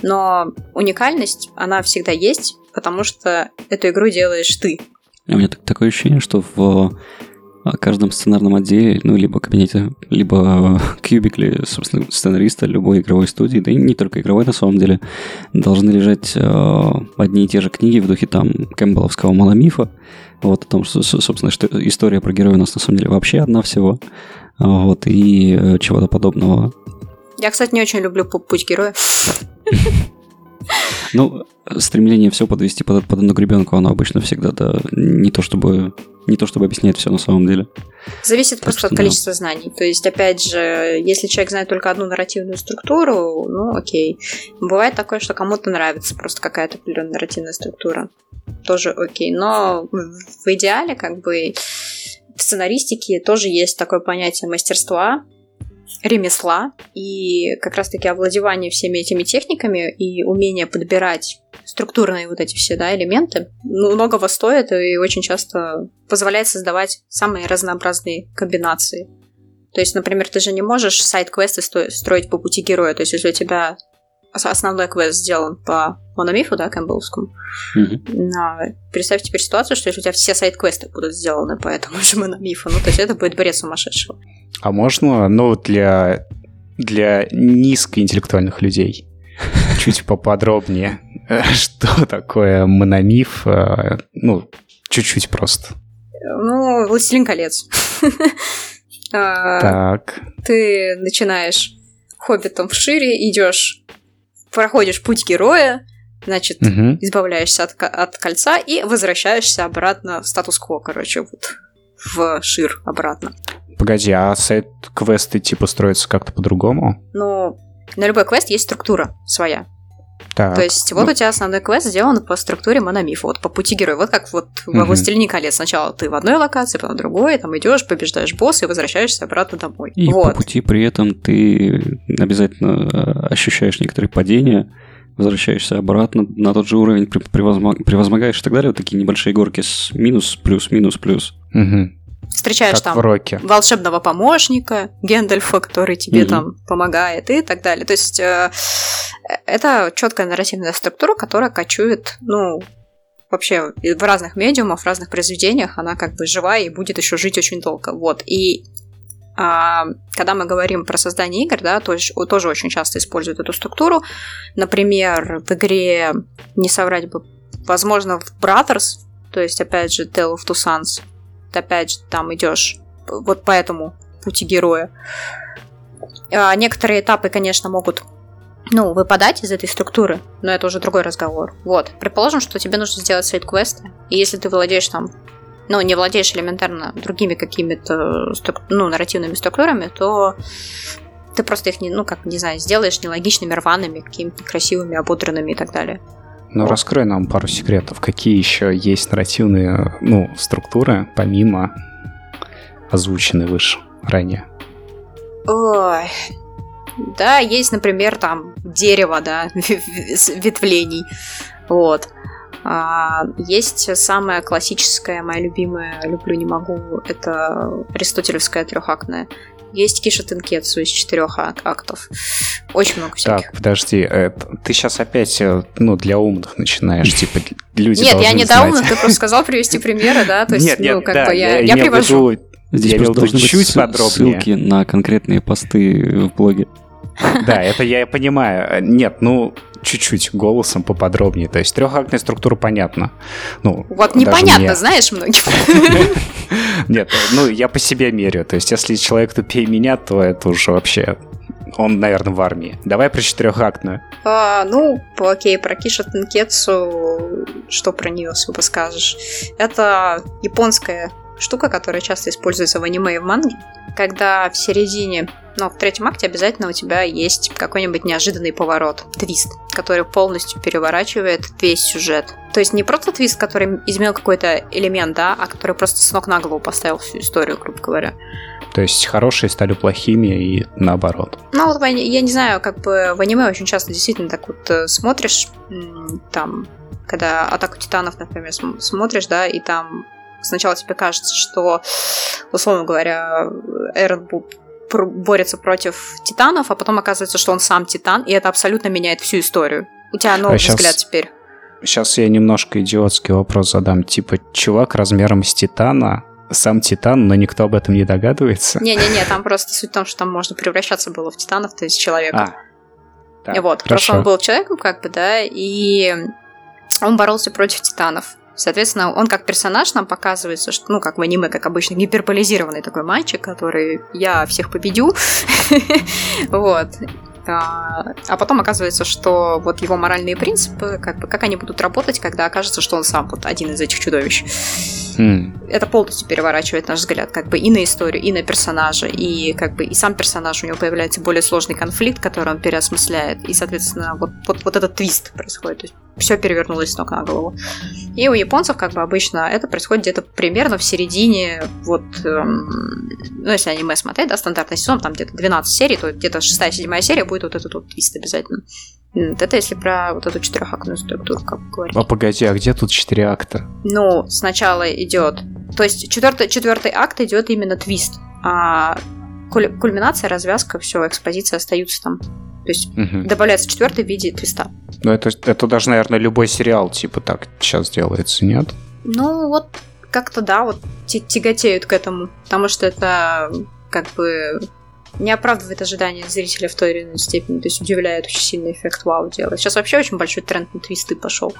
Но уникальность, она всегда есть, потому что эту игру делаешь ты. У меня так, такое ощущение, что в каждом сценарном отделе, ну, либо кабинете, либо кубикле, собственно, сценариста любой игровой студии, да и не только игровой на самом деле, должны лежать э, одни и те же книги в духе там Кэмпбелловского мономифа, вот о том, что, собственно, что история про героя у нас на самом деле вообще одна всего, вот, и э, чего-то подобного. Я, кстати, не очень люблю путь героя. Ну, стремление все подвести под, под одну гребенку, оно обычно всегда, да, не то чтобы не то чтобы объясняет все на самом деле. Зависит так просто что, от количества да. знаний. То есть, опять же, если человек знает только одну нарративную структуру, ну окей. Бывает такое, что кому-то нравится просто какая-то определенная нарративная структура. Тоже окей. Но в идеале, как бы, в сценаристике тоже есть такое понятие мастерства, ремесла и как раз-таки овладевание всеми этими техниками и умение подбирать структурные вот эти все да, элементы ну, многого стоит и очень часто позволяет создавать самые разнообразные комбинации. То есть, например, ты же не можешь сайт-квесты строить по пути героя. То есть, если у тебя основной квест сделан по мономифу, да, кэмпбеллскому. Mm-hmm. Представь теперь ситуацию, что если у тебя все сайт-квесты будут сделаны по этому же мономифу, ну, то есть это будет бред сумасшедшего. А можно, ну, для, для низкоинтеллектуальных людей чуть поподробнее, что такое мономиф, э, ну, чуть-чуть просто. Ну, «Властелин колец». А, так. Ты начинаешь хоббитом в шире, идешь проходишь путь героя, значит, угу. избавляешься от, от кольца и возвращаешься обратно в статус-кво, короче, вот в Шир обратно. Погоди, а сайт-квесты типа строятся как-то по-другому? Ну, на любой квест есть структура своя. Так, То есть вот ну... у тебя основной квест сделан по структуре мономифа, вот по пути героя. Вот как вот во «Властелине колец». Сначала ты в одной локации, потом в другой, там идешь, побеждаешь босса и возвращаешься обратно домой. И вот. по пути при этом ты обязательно э, ощущаешь некоторые падения, возвращаешься обратно на тот же уровень, превозмогаешь и так далее. Вот такие небольшие горки с минус, плюс, минус, плюс. Угу встречаешь как там в Роке. волшебного помощника Гендальфа, который тебе mm-hmm. там помогает и так далее. То есть э, это четкая нарративная структура, которая кочует, ну, вообще в разных медиумах, в разных произведениях, она как бы живая и будет еще жить очень долго. Вот. И а, когда мы говорим про создание игр, да, то есть, тоже очень часто используют эту структуру. Например, в игре, не соврать бы, возможно, в Brothers, то есть, опять же, Tale of Two Sons, ты опять же там идешь вот по этому пути героя. А некоторые этапы, конечно, могут ну, выпадать из этой структуры, но это уже другой разговор. Вот. Предположим, что тебе нужно сделать сайт-квесты, и если ты владеешь там, ну, не владеешь элементарно другими какими-то струк... ну, нарративными структурами, то ты просто их, не, ну, как, не знаю, сделаешь нелогичными, рваными, какими-то красивыми, ободранными и так далее. Ну, вот. раскрой нам пару секретов. Какие еще есть нарративные ну, структуры, помимо озвученной выше ранее? Ой, да, есть, например, там дерево, да, ветвлений. Вот. А, есть самая классическая, моя любимая, люблю, не могу, это аристотелевская трехактная. Есть Киша Тенкетсу из четырех актов. Очень много всяких. Так, подожди, э, ты сейчас опять э, ну, для умных начинаешь, типа, люди Нет, я не для умных, ты просто сказал привести примеры, да? То есть, нет, нет, ну, как да, бы я, я, я привожу. Здесь я просто должны чуть подробнее. ссылки на конкретные посты в блоге. Да, это я понимаю. Нет, ну, чуть-чуть голосом поподробнее. То есть трехактная структура понятна. Ну, вот непонятно, мне... знаешь, многим. Нет, ну, я по себе меряю. То есть если человек тупее меня, то это уже вообще он, наверное, в армии. Давай про четырехактную. А, ну, окей, про Киша Тенкетсу, что про нее особо скажешь? Это японская штука, которая часто используется в аниме и в манге, когда в середине но в третьем акте обязательно у тебя есть какой-нибудь неожиданный поворот, твист, который полностью переворачивает весь сюжет. То есть не просто твист, который изменил какой-то элемент, да, а который просто с ног на голову поставил всю историю, грубо говоря. То есть хорошие стали плохими и наоборот. Ну вот я не знаю, как бы в аниме очень часто действительно так вот э, смотришь, там, когда Атаку Титанов, например, смотришь, да, и там сначала тебе кажется, что, условно говоря, Эрон борется против титанов, а потом оказывается, что он сам титан, и это абсолютно меняет всю историю. У тебя новый а сейчас, взгляд теперь. Сейчас я немножко идиотский вопрос задам. Типа, чувак размером с титана, сам титан, но никто об этом не догадывается. Не-не-не, там просто суть в том, что там можно превращаться было в титанов, то есть человека. А, так, вот, хорошо. просто он был человеком, как бы, да, и он боролся против титанов. Соответственно, он как персонаж нам показывается, что, ну, как в аниме, как обычно, гиперболизированный такой мальчик, который я всех победю. Вот. А, а потом оказывается, что вот его моральные принципы, как, бы, как они будут работать, когда окажется, что он сам вот один из этих чудовищ. Mm. Это полностью переворачивает наш взгляд как бы и на историю, и на персонажа, и как бы и сам персонаж, у него появляется более сложный конфликт, который он переосмысляет, и, соответственно, вот, вот, вот этот твист происходит. То есть все перевернулось с ног на голову. И у японцев, как бы обычно, это происходит где-то примерно в середине, вот, эм, ну, если аниме смотреть, да, стандартный сезон, там где-то 12 серий, то где-то 6-7 серия будет вот этот вот твист обязательно. Это если про вот эту четырехактную структуру, как говорить. А погоди, а где тут четыре акта? Ну, сначала идет. То есть четвертый, четвертый акт идет именно твист. А кульминация, развязка, все, экспозиция остаются там. То есть угу. добавляется четвертый в виде твиста. Ну, это, это даже, наверное, любой сериал, типа, так сейчас делается, нет? Ну, вот как-то да, вот тяготеют к этому. Потому что это как бы не оправдывает ожидания зрителя в той или иной степени, то есть удивляет очень сильный эффект вау делает. Сейчас вообще очень большой тренд на твисты пошел.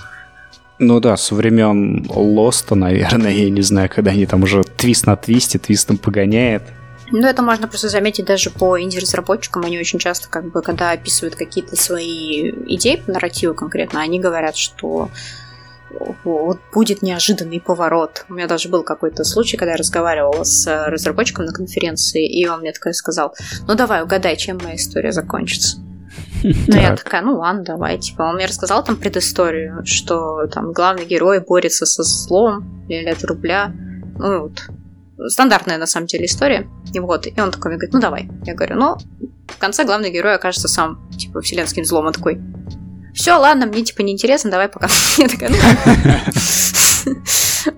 Ну да, со времен Лоста, наверное, я не знаю, когда они там уже твист на твисте, твистом погоняет. Ну, это можно просто заметить даже по инди-разработчикам. Они очень часто, как бы, когда описывают какие-то свои идеи по нарративу конкретно, они говорят, что вот будет неожиданный поворот. У меня даже был какой-то случай, когда я разговаривала с разработчиком на конференции, и он мне такой сказал, ну давай, угадай, чем моя история закончится. Ну, я такая, ну ладно, давай. Типа, он мне рассказал там предысторию, что там главный герой борется со злом, или от рубля. Ну, вот, стандартная, на самом деле, история. И вот, и он такой мне говорит, ну давай. Я говорю, ну, в конце главный герой окажется сам, типа, вселенским злом. Он такой, все, ладно, мне, типа, неинтересно, давай пока. Я такая, ну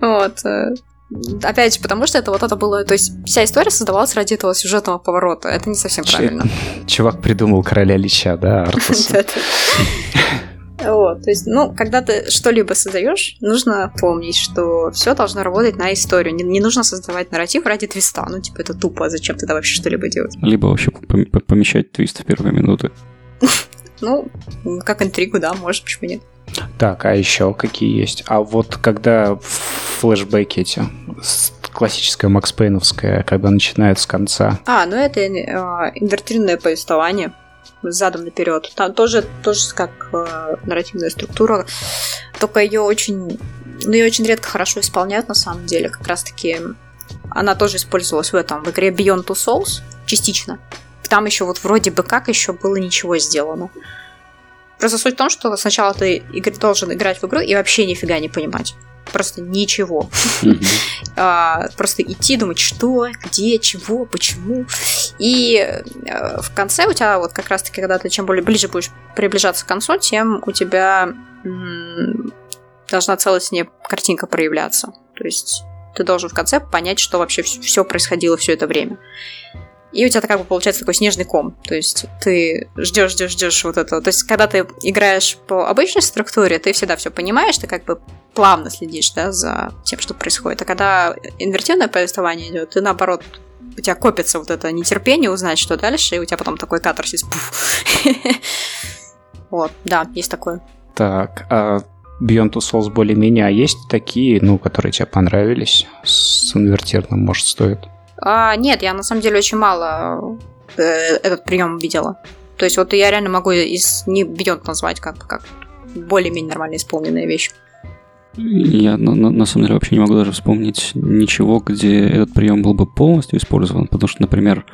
Вот. Э, опять же, потому что это вот это было... То есть вся история создавалась ради этого сюжетного поворота. Это не совсем правильно. Чувак придумал короля Лича, да, Артус? Вот, то есть, ну, когда ты что-либо создаешь, нужно помнить, что все должно работать на историю. Не, не нужно создавать нарратив ради твиста. Ну, типа, это тупо, зачем тогда вообще что-либо делать? Либо вообще помещать твист в первые минуты. Ну, как интригу, да, может, почему нет. Так, а еще какие есть? А вот когда флешбеки эти, классическое Макс Пейновское, когда начинают с конца. А, ну это э, инвертированное повествование задом наперед. Там тоже, тоже как э, нарративная структура, только ее очень, ну ее очень редко хорошо исполняют на самом деле. Как раз таки она тоже использовалась в этом, в игре Beyond Two Souls частично. Там еще вот вроде бы как еще было ничего сделано. Просто суть в том, что сначала ты должен играть в игру и вообще нифига не понимать просто ничего. А, просто идти, думать, что, где, чего, почему. И э, в конце у тебя вот как раз-таки, когда ты чем более ближе будешь приближаться к концу, тем у тебя должна целостнее картинка проявляться. То есть ты должен в конце понять, что вообще все происходило все это время. И у тебя как бы получается такой снежный ком. То есть ты ждешь, ждешь, ждешь вот этого. То есть, когда ты играешь по обычной структуре, ты всегда все понимаешь, ты как бы плавно следишь, да, за тем, что происходит. А когда инвертивное повествование идет, ты наоборот у тебя копится вот это нетерпение узнать, что дальше, и у тебя потом такой катарсис. Вот, да, есть такое. Так, а Beyond Two Souls более-менее, а есть такие, ну, которые тебе понравились с инвертированным, может, стоит? А, нет, я на самом деле очень мало э, этот прием видела. То есть вот я реально могу из не Beyond назвать как, как более-менее нормально исполненная вещь. Я на, на, на самом деле вообще не могу даже вспомнить ничего, где этот прием был бы полностью использован, потому что, например,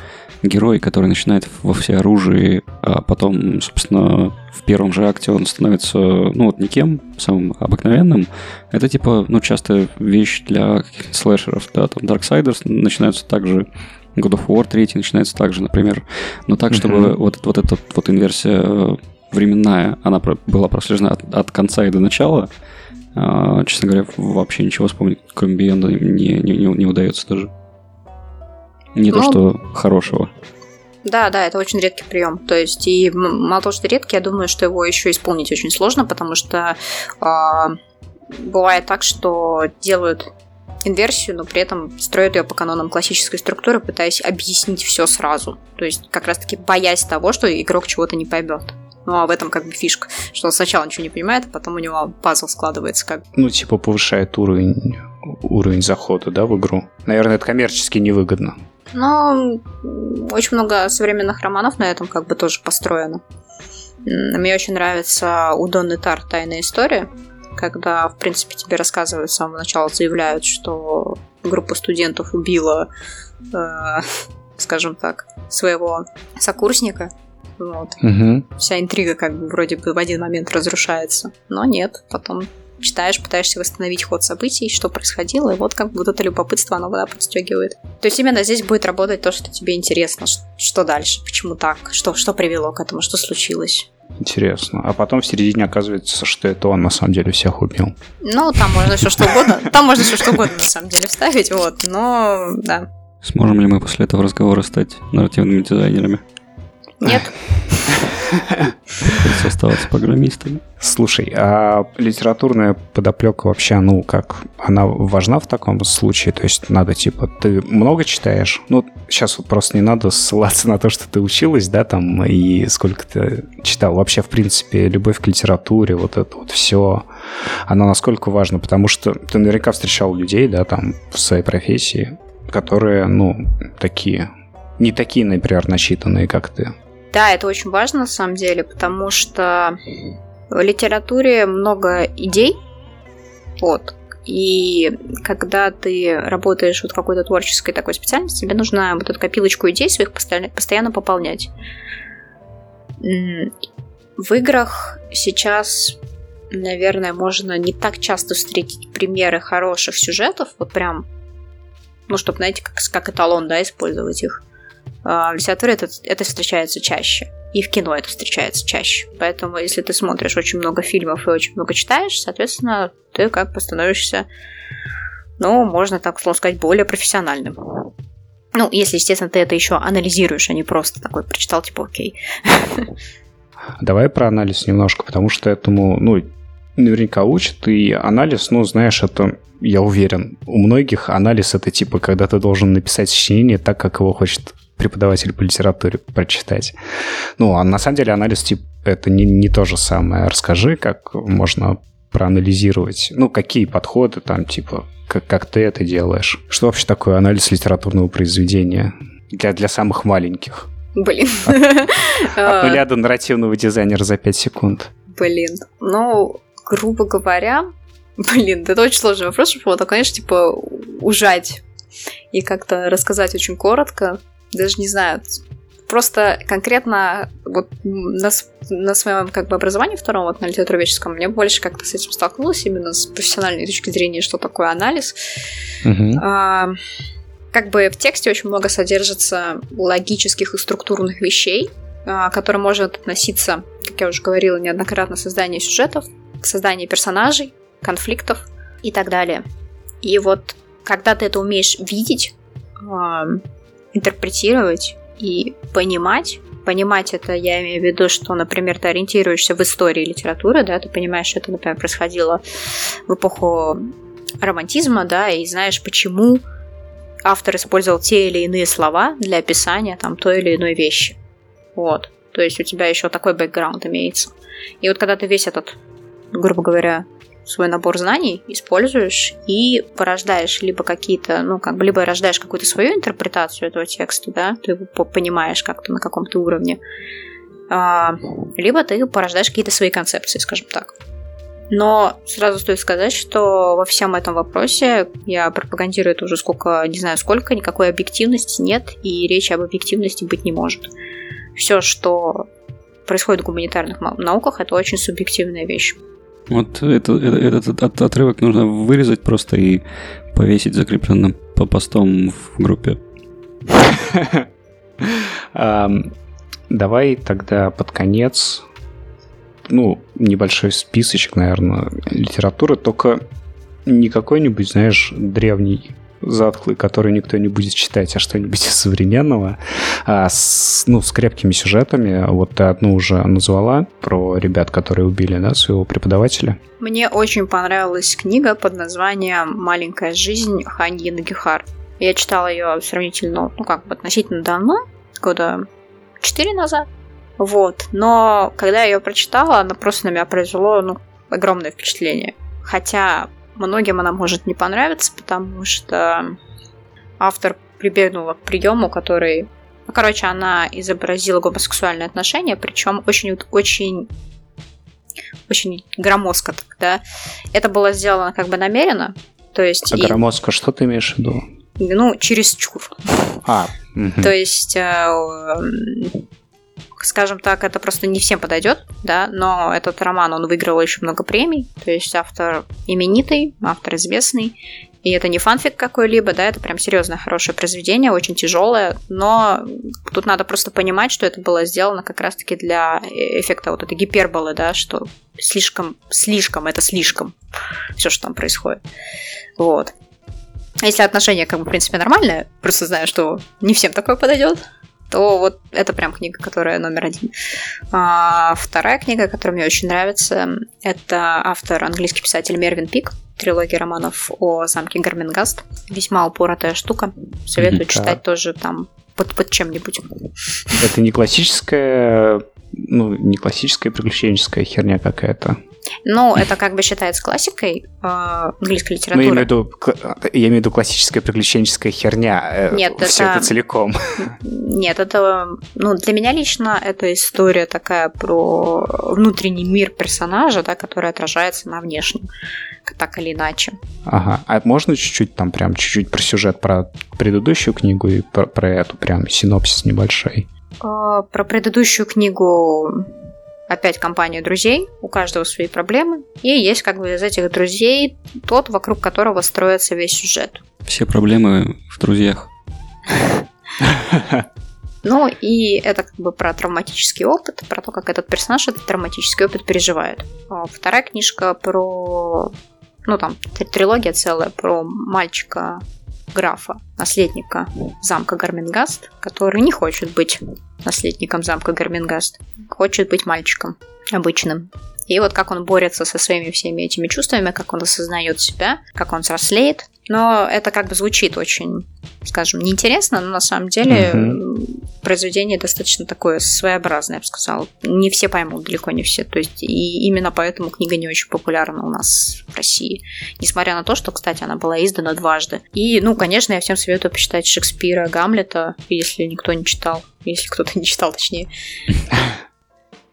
герой, который начинает во всеоружии, а потом, собственно, в первом же акте он становится, ну вот никем, самым обыкновенным, это типа, ну, часто вещь для каких-то слэшеров, да, там Darksiders начинаются также God of War 3 начинается также, например, но так, чтобы mm-hmm. вот, вот эта вот инверсия э, временная, она была прослежена от, от конца и до начала, а, честно говоря, вообще ничего вспомнить, кроме Бионда, не, не, не, не удается даже. Не ну, то, что хорошего. Да, да, это очень редкий прием. То есть, и мало того, что редкий, я думаю, что его еще исполнить очень сложно, потому что э, бывает так, что делают инверсию, но при этом строят ее по канонам классической структуры, пытаясь объяснить все сразу. То есть, как раз-таки боясь того, что игрок чего-то не поймет. Ну, а в этом как бы фишка, что он сначала ничего не понимает, а потом у него пазл складывается как Ну, типа повышает уровень, уровень захода, да, в игру. Наверное, это коммерчески невыгодно. Но очень много современных романов на этом как бы тоже построено. Мне очень нравится у Донны Тар «Тайная история», когда, в принципе, тебе рассказывают с самого начала, заявляют, что группа студентов убила, э, скажем так, своего сокурсника. Вот. Угу. Вся интрига как бы вроде бы в один момент разрушается. Но нет, потом читаешь, пытаешься восстановить ход событий, что происходило, и вот как бы вот это любопытство, оно вода подстегивает. То есть именно здесь будет работать то, что тебе интересно, что дальше, почему так, что, что привело к этому, что случилось. Интересно. А потом в середине оказывается, что это он на самом деле всех убил. Ну, там можно все что угодно. Там можно все что угодно на самом деле вставить, вот. Но, да. Сможем ли мы после этого разговора стать нарративными дизайнерами? Нет. Приходится оставаться программистами. Слушай, а литературная подоплека вообще, ну, как, она важна в таком случае? То есть надо, типа, ты много читаешь? Ну, сейчас вот просто не надо ссылаться на то, что ты училась, да, там, и сколько ты читал. Вообще, в принципе, любовь к литературе, вот это вот все, она насколько важна? Потому что ты наверняка встречал людей, да, там, в своей профессии, которые, ну, такие, не такие, например, начитанные, как ты. Да, это очень важно на самом деле, потому что в литературе много идей, вот, и когда ты работаешь вот какой-то творческой такой специальности, тебе нужно вот эту копилочку идей своих постоянно, постоянно пополнять. В играх сейчас, наверное, можно не так часто встретить примеры хороших сюжетов, вот прям, ну, чтобы, знаете, как, как эталон, да, использовать их. А, в литературе это, это встречается чаще. И в кино это встречается чаще. Поэтому, если ты смотришь очень много фильмов и очень много читаешь, соответственно, ты как бы становишься, ну, можно так словно сказать, более профессиональным. Ну, если, естественно, ты это еще анализируешь, а не просто такой прочитал, типа, окей. Давай про анализ немножко, потому что этому, ну, наверняка учат, и анализ, ну, знаешь, это, я уверен, у многих анализ это типа, когда ты должен написать сочинение так, как его хочет преподаватель по литературе прочитать. Ну, а на самом деле анализ тип это не, не то же самое. Расскажи, как можно проанализировать, ну, какие подходы там, типа, как, как ты это делаешь. Что вообще такое анализ литературного произведения для, для самых маленьких? Блин. От, от нуля до нарративного дизайнера за 5 секунд. Блин. Ну, грубо говоря, блин, это очень сложный вопрос, чтобы его, конечно, типа, ужать и как-то рассказать очень коротко даже не знаю, просто конкретно вот на, на своем как бы образовании втором, вот на литературоведческом, мне больше как-то с этим столкнулась именно с профессиональной точки зрения, что такое анализ. Uh-huh. А, как бы в тексте очень много содержится логических и структурных вещей, а, которые может относиться, как я уже говорила неоднократно, создание сюжетов, создание персонажей, конфликтов и так далее. И вот когда ты это умеешь видеть, интерпретировать и понимать. Понимать это я имею в виду, что, например, ты ориентируешься в истории литературы, да, ты понимаешь, что это, например, происходило в эпоху романтизма, да, и знаешь, почему автор использовал те или иные слова для описания там той или иной вещи. Вот. То есть у тебя еще такой бэкграунд имеется. И вот когда ты весь этот, грубо говоря, свой набор знаний используешь и порождаешь либо какие-то, ну, как бы, либо рождаешь какую-то свою интерпретацию этого текста, да, ты его понимаешь как-то на каком-то уровне, а, либо ты порождаешь какие-то свои концепции, скажем так. Но сразу стоит сказать, что во всем этом вопросе я пропагандирую это уже сколько, не знаю сколько, никакой объективности нет, и речи об объективности быть не может. Все, что происходит в гуманитарных науках, это очень субъективная вещь. Вот это, это, этот отрывок нужно вырезать просто и повесить закрепленным по постам в группе. Давай тогда под конец, ну, небольшой списочек, наверное, литературы, только не какой-нибудь, знаешь, древний затхлый, который никто не будет читать, а что-нибудь современного, а, с, ну, с крепкими сюжетами. Вот ты одну уже назвала про ребят, которые убили, да, своего преподавателя. Мне очень понравилась книга под названием «Маленькая жизнь» Ханьи Нагихар. Я читала ее сравнительно, ну как бы относительно давно, года четыре назад. Вот. Но когда я ее прочитала, она просто на меня произвело ну, огромное впечатление. Хотя многим она может не понравиться, потому что автор прибегнула к приему, который... Ну, короче, она изобразила гомосексуальные отношения, причем очень, очень очень громоздко так, да. Это было сделано как бы намеренно, то есть... А и... громоздко что ты имеешь в виду? Ну, через чур. А, угу. То есть э, скажем так, это просто не всем подойдет, да, но этот роман, он выиграл еще много премий, то есть автор именитый, автор известный, и это не фанфик какой-либо, да, это прям серьезное хорошее произведение, очень тяжелое, но тут надо просто понимать, что это было сделано как раз-таки для эффекта вот этой гиперболы, да, что слишком, слишком, это слишком, все, что там происходит. Вот. Если отношения, как бы, в принципе, нормальные, просто знаю, что не всем такое подойдет, то вот это прям книга, которая номер один. А, вторая книга, которая мне очень нравится, это автор, английский писатель Мервин Пик, трилогия романов о замке Гармингаст. Весьма упоротая штука. Советую mm-hmm, читать тоже там под, под чем-нибудь. Это не классическая, ну, не классическая приключенческая херня какая-то. Ну, это как бы считается классикой э, английской литературы. Ну, я имею в виду, я имею в виду классическая приключенческая херня. Э, Нет, все это... это целиком. Нет, это, ну, для меня лично это история такая про внутренний мир персонажа, да, который отражается на внешнем, так или иначе. Ага, а можно чуть-чуть там прям чуть-чуть про сюжет про предыдущую книгу и про, про эту прям синопсис небольшой? Э, про предыдущую книгу опять компания друзей, у каждого свои проблемы, и есть как бы из этих друзей тот, вокруг которого строится весь сюжет. Все проблемы в друзьях. Ну, и это как бы про травматический опыт, про то, как этот персонаж этот травматический опыт переживает. А вторая книжка про... Ну, там, трилогия целая про мальчика графа, наследника замка Горменгаст, который не хочет быть наследником замка Горменгаст, хочет быть мальчиком обычным. И вот как он борется со своими всеми этими чувствами, как он осознает себя, как он взрослеет. Но это как бы звучит очень, скажем, неинтересно, но на самом деле mm-hmm. произведение достаточно такое своеобразное, я бы сказала. Не все поймут, далеко не все. То есть и именно поэтому книга не очень популярна у нас в России. Несмотря на то, что, кстати, она была издана дважды. И, ну, конечно, я всем советую почитать Шекспира, Гамлета, если никто не читал. Если кто-то не читал, точнее.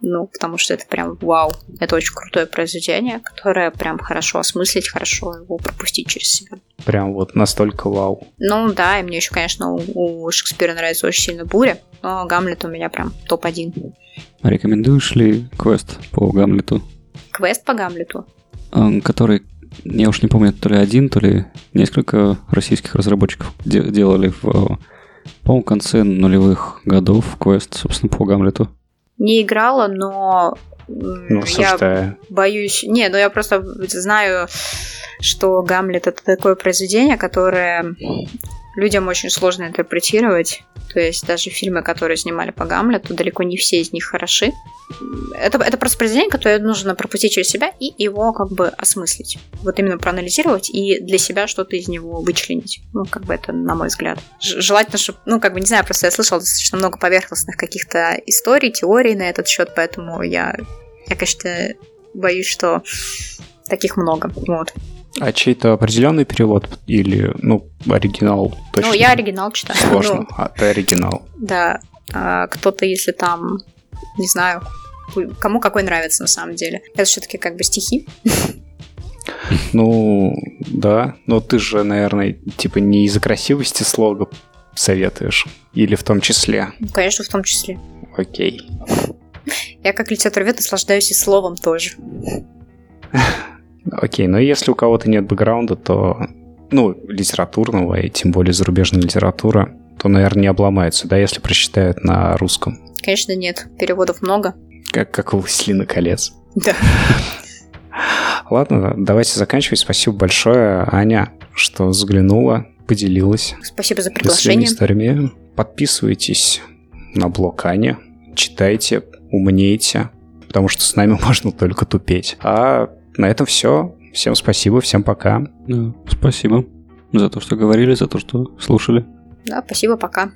Ну, потому что это прям вау. Это очень крутое произведение, которое прям хорошо осмыслить, хорошо его пропустить через себя. Прям вот настолько вау. Ну да, и мне еще, конечно, у, у Шекспира нравится очень сильно буря, но Гамлет у меня прям топ-1. Рекомендуешь ли квест по Гамлету? Квест по Гамлету? Который, я уж не помню, то ли один, то ли несколько российских разработчиков делали в, по конце нулевых годов квест, собственно, по Гамлету. Не играла, но ну, я боюсь... Не, ну я просто знаю, что Гамлет это такое произведение, которое людям очень сложно интерпретировать. То есть даже фильмы, которые снимали по Гамлету, далеко не все из них хороши. Это, это просто произведение, которое нужно пропустить через себя и его как бы осмыслить. Вот именно проанализировать и для себя что-то из него вычленить. Ну, как бы это, на мой взгляд. Желательно, чтобы, ну, как бы, не знаю, просто я слышала достаточно много поверхностных каких-то историй, теорий на этот счет, поэтому я, я конечно, боюсь, что таких много. Вот. А чей-то определенный перевод или, ну, оригинал точно? Ну, я оригинал читаю. Сложно, ну, а ты оригинал. Да. А, кто-то, если там, не знаю, кому какой нравится на самом деле. Это все-таки как бы стихи. Ну, да. Но ты же, наверное, типа не из-за красивости слога советуешь? Или в том числе? Ну, конечно, в том числе. Окей. Я как литературовед наслаждаюсь и словом тоже. Окей, но если у кого-то нет бэкграунда, то, ну, литературного, и тем более зарубежная литература, то, наверное, не обломается, да, если прочитают на русском? Конечно, нет. Переводов много. Как, как у «Властелина колец». Да. Ладно, давайте заканчивать. Спасибо большое, Аня, что взглянула поделилась. Спасибо за приглашение. историями. Подписывайтесь на блог Ани, читайте, умнейте, потому что с нами можно только тупеть. А на этом все. Всем спасибо, всем пока. Да, спасибо за то, что говорили, за то, что слушали. Да, спасибо, пока.